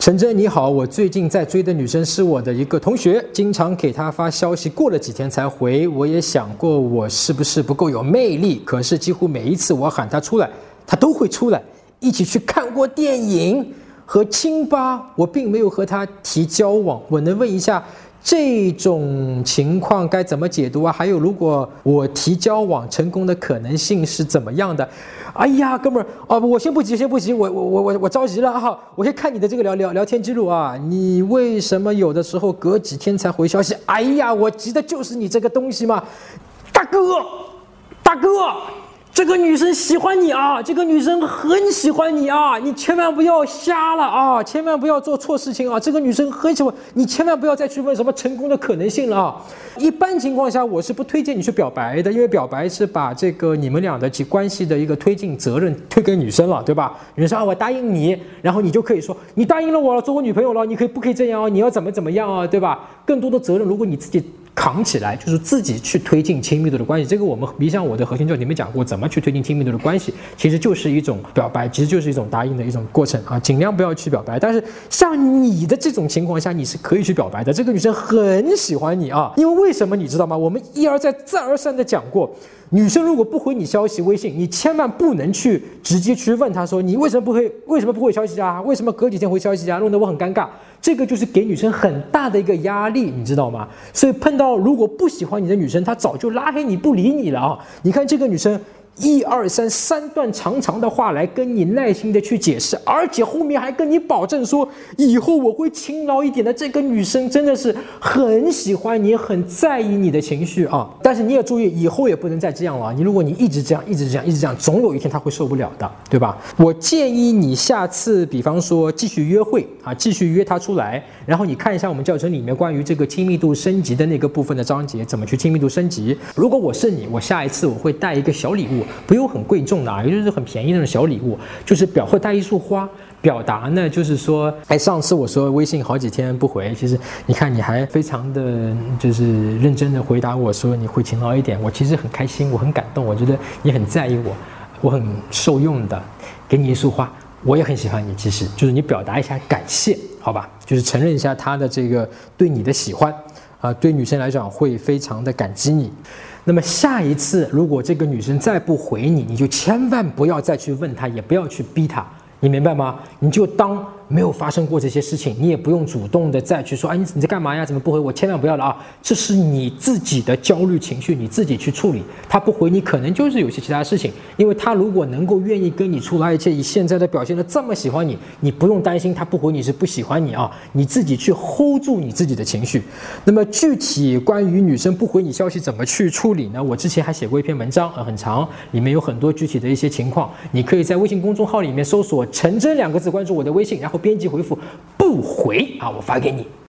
陈真你好，我最近在追的女生是我的一个同学，经常给她发消息，过了几天才回。我也想过我是不是不够有魅力，可是几乎每一次我喊她出来，她都会出来，一起去看过电影和清吧。我并没有和她提交往，我能问一下？这种情况该怎么解读啊？还有，如果我提交往成功的可能性是怎么样的？哎呀，哥们儿，哦，我先不急，先不急，我我我我我着急了啊！我先看你的这个聊聊聊天记录啊，你为什么有的时候隔几天才回消息？哎呀，我急的就是你这个东西嘛，大哥，大哥。这个女生喜欢你啊，这个女生很喜欢你啊，你千万不要瞎了啊，千万不要做错事情啊。这个女生很喜欢你，千万不要再去问什么成功的可能性了啊。一般情况下，我是不推荐你去表白的，因为表白是把这个你们俩的其关系的一个推进责任推给女生了，对吧？女生啊，我答应你，然后你就可以说你答应了我了，做我女朋友了，你可以不可以这样啊？你要怎么怎么样啊？对吧？更多的责任，如果你自己。扛起来就是自己去推进亲密度的关系，这个我们理想我的核心教里面讲过，怎么去推进亲密度的关系，其实就是一种表白，其实就是一种答应的一种过程啊，尽量不要去表白。但是像你的这种情况下，你是可以去表白的，这个女生很喜欢你啊，因为为什么你知道吗？我们一而再再而三的讲过。女生如果不回你消息、微信，你千万不能去直接去问她说你为什么不回？为什么不回消息啊？为什么隔几天回消息啊？弄得我很尴尬。这个就是给女生很大的一个压力，你知道吗？所以碰到如果不喜欢你的女生，她早就拉黑你不理你了啊！你看这个女生。一二三，三段长长的话来跟你耐心的去解释，而且后面还跟你保证说以后我会勤劳一点的。这个女生真的是很喜欢你，很在意你的情绪啊！但是你也注意，以后也不能再这样了。你如果你一直这样，一直这样，一直这样，总有一天她会受不了的，对吧？我建议你下次，比方说继续约会啊，继续约她出来，然后你看一下我们教程里面关于这个亲密度升级的那个部分的章节，怎么去亲密度升级。如果我是你，我下一次我会带一个小礼物。不用很贵重的啊，也就是很便宜那种小礼物，就是表会带一束花，表达呢就是说，哎，上次我说微信好几天不回，其实你看你还非常的就是认真的回答我说你会勤劳一点，我其实很开心，我很感动，我觉得你很在意我，我很受用的，给你一束花，我也很喜欢你，其实就是你表达一下感谢，好吧，就是承认一下他的这个对你的喜欢，啊，对女生来讲会非常的感激你。那么下一次，如果这个女生再不回你，你就千万不要再去问她，也不要去逼她，你明白吗？你就当。没有发生过这些事情，你也不用主动的再去说，哎，你你在干嘛呀？怎么不回我？千万不要了啊！这是你自己的焦虑情绪，你自己去处理。他不回你，可能就是有些其他事情。因为他如果能够愿意跟你出来，而且以现在的表现的这么喜欢你，你不用担心他不回你是不喜欢你啊！你自己去 hold 住你自己的情绪。那么具体关于女生不回你消息怎么去处理呢？我之前还写过一篇文章，呃，很长，里面有很多具体的一些情况，你可以在微信公众号里面搜索“陈真”两个字，关注我的微信，然后。编辑回复不回啊，我发给你。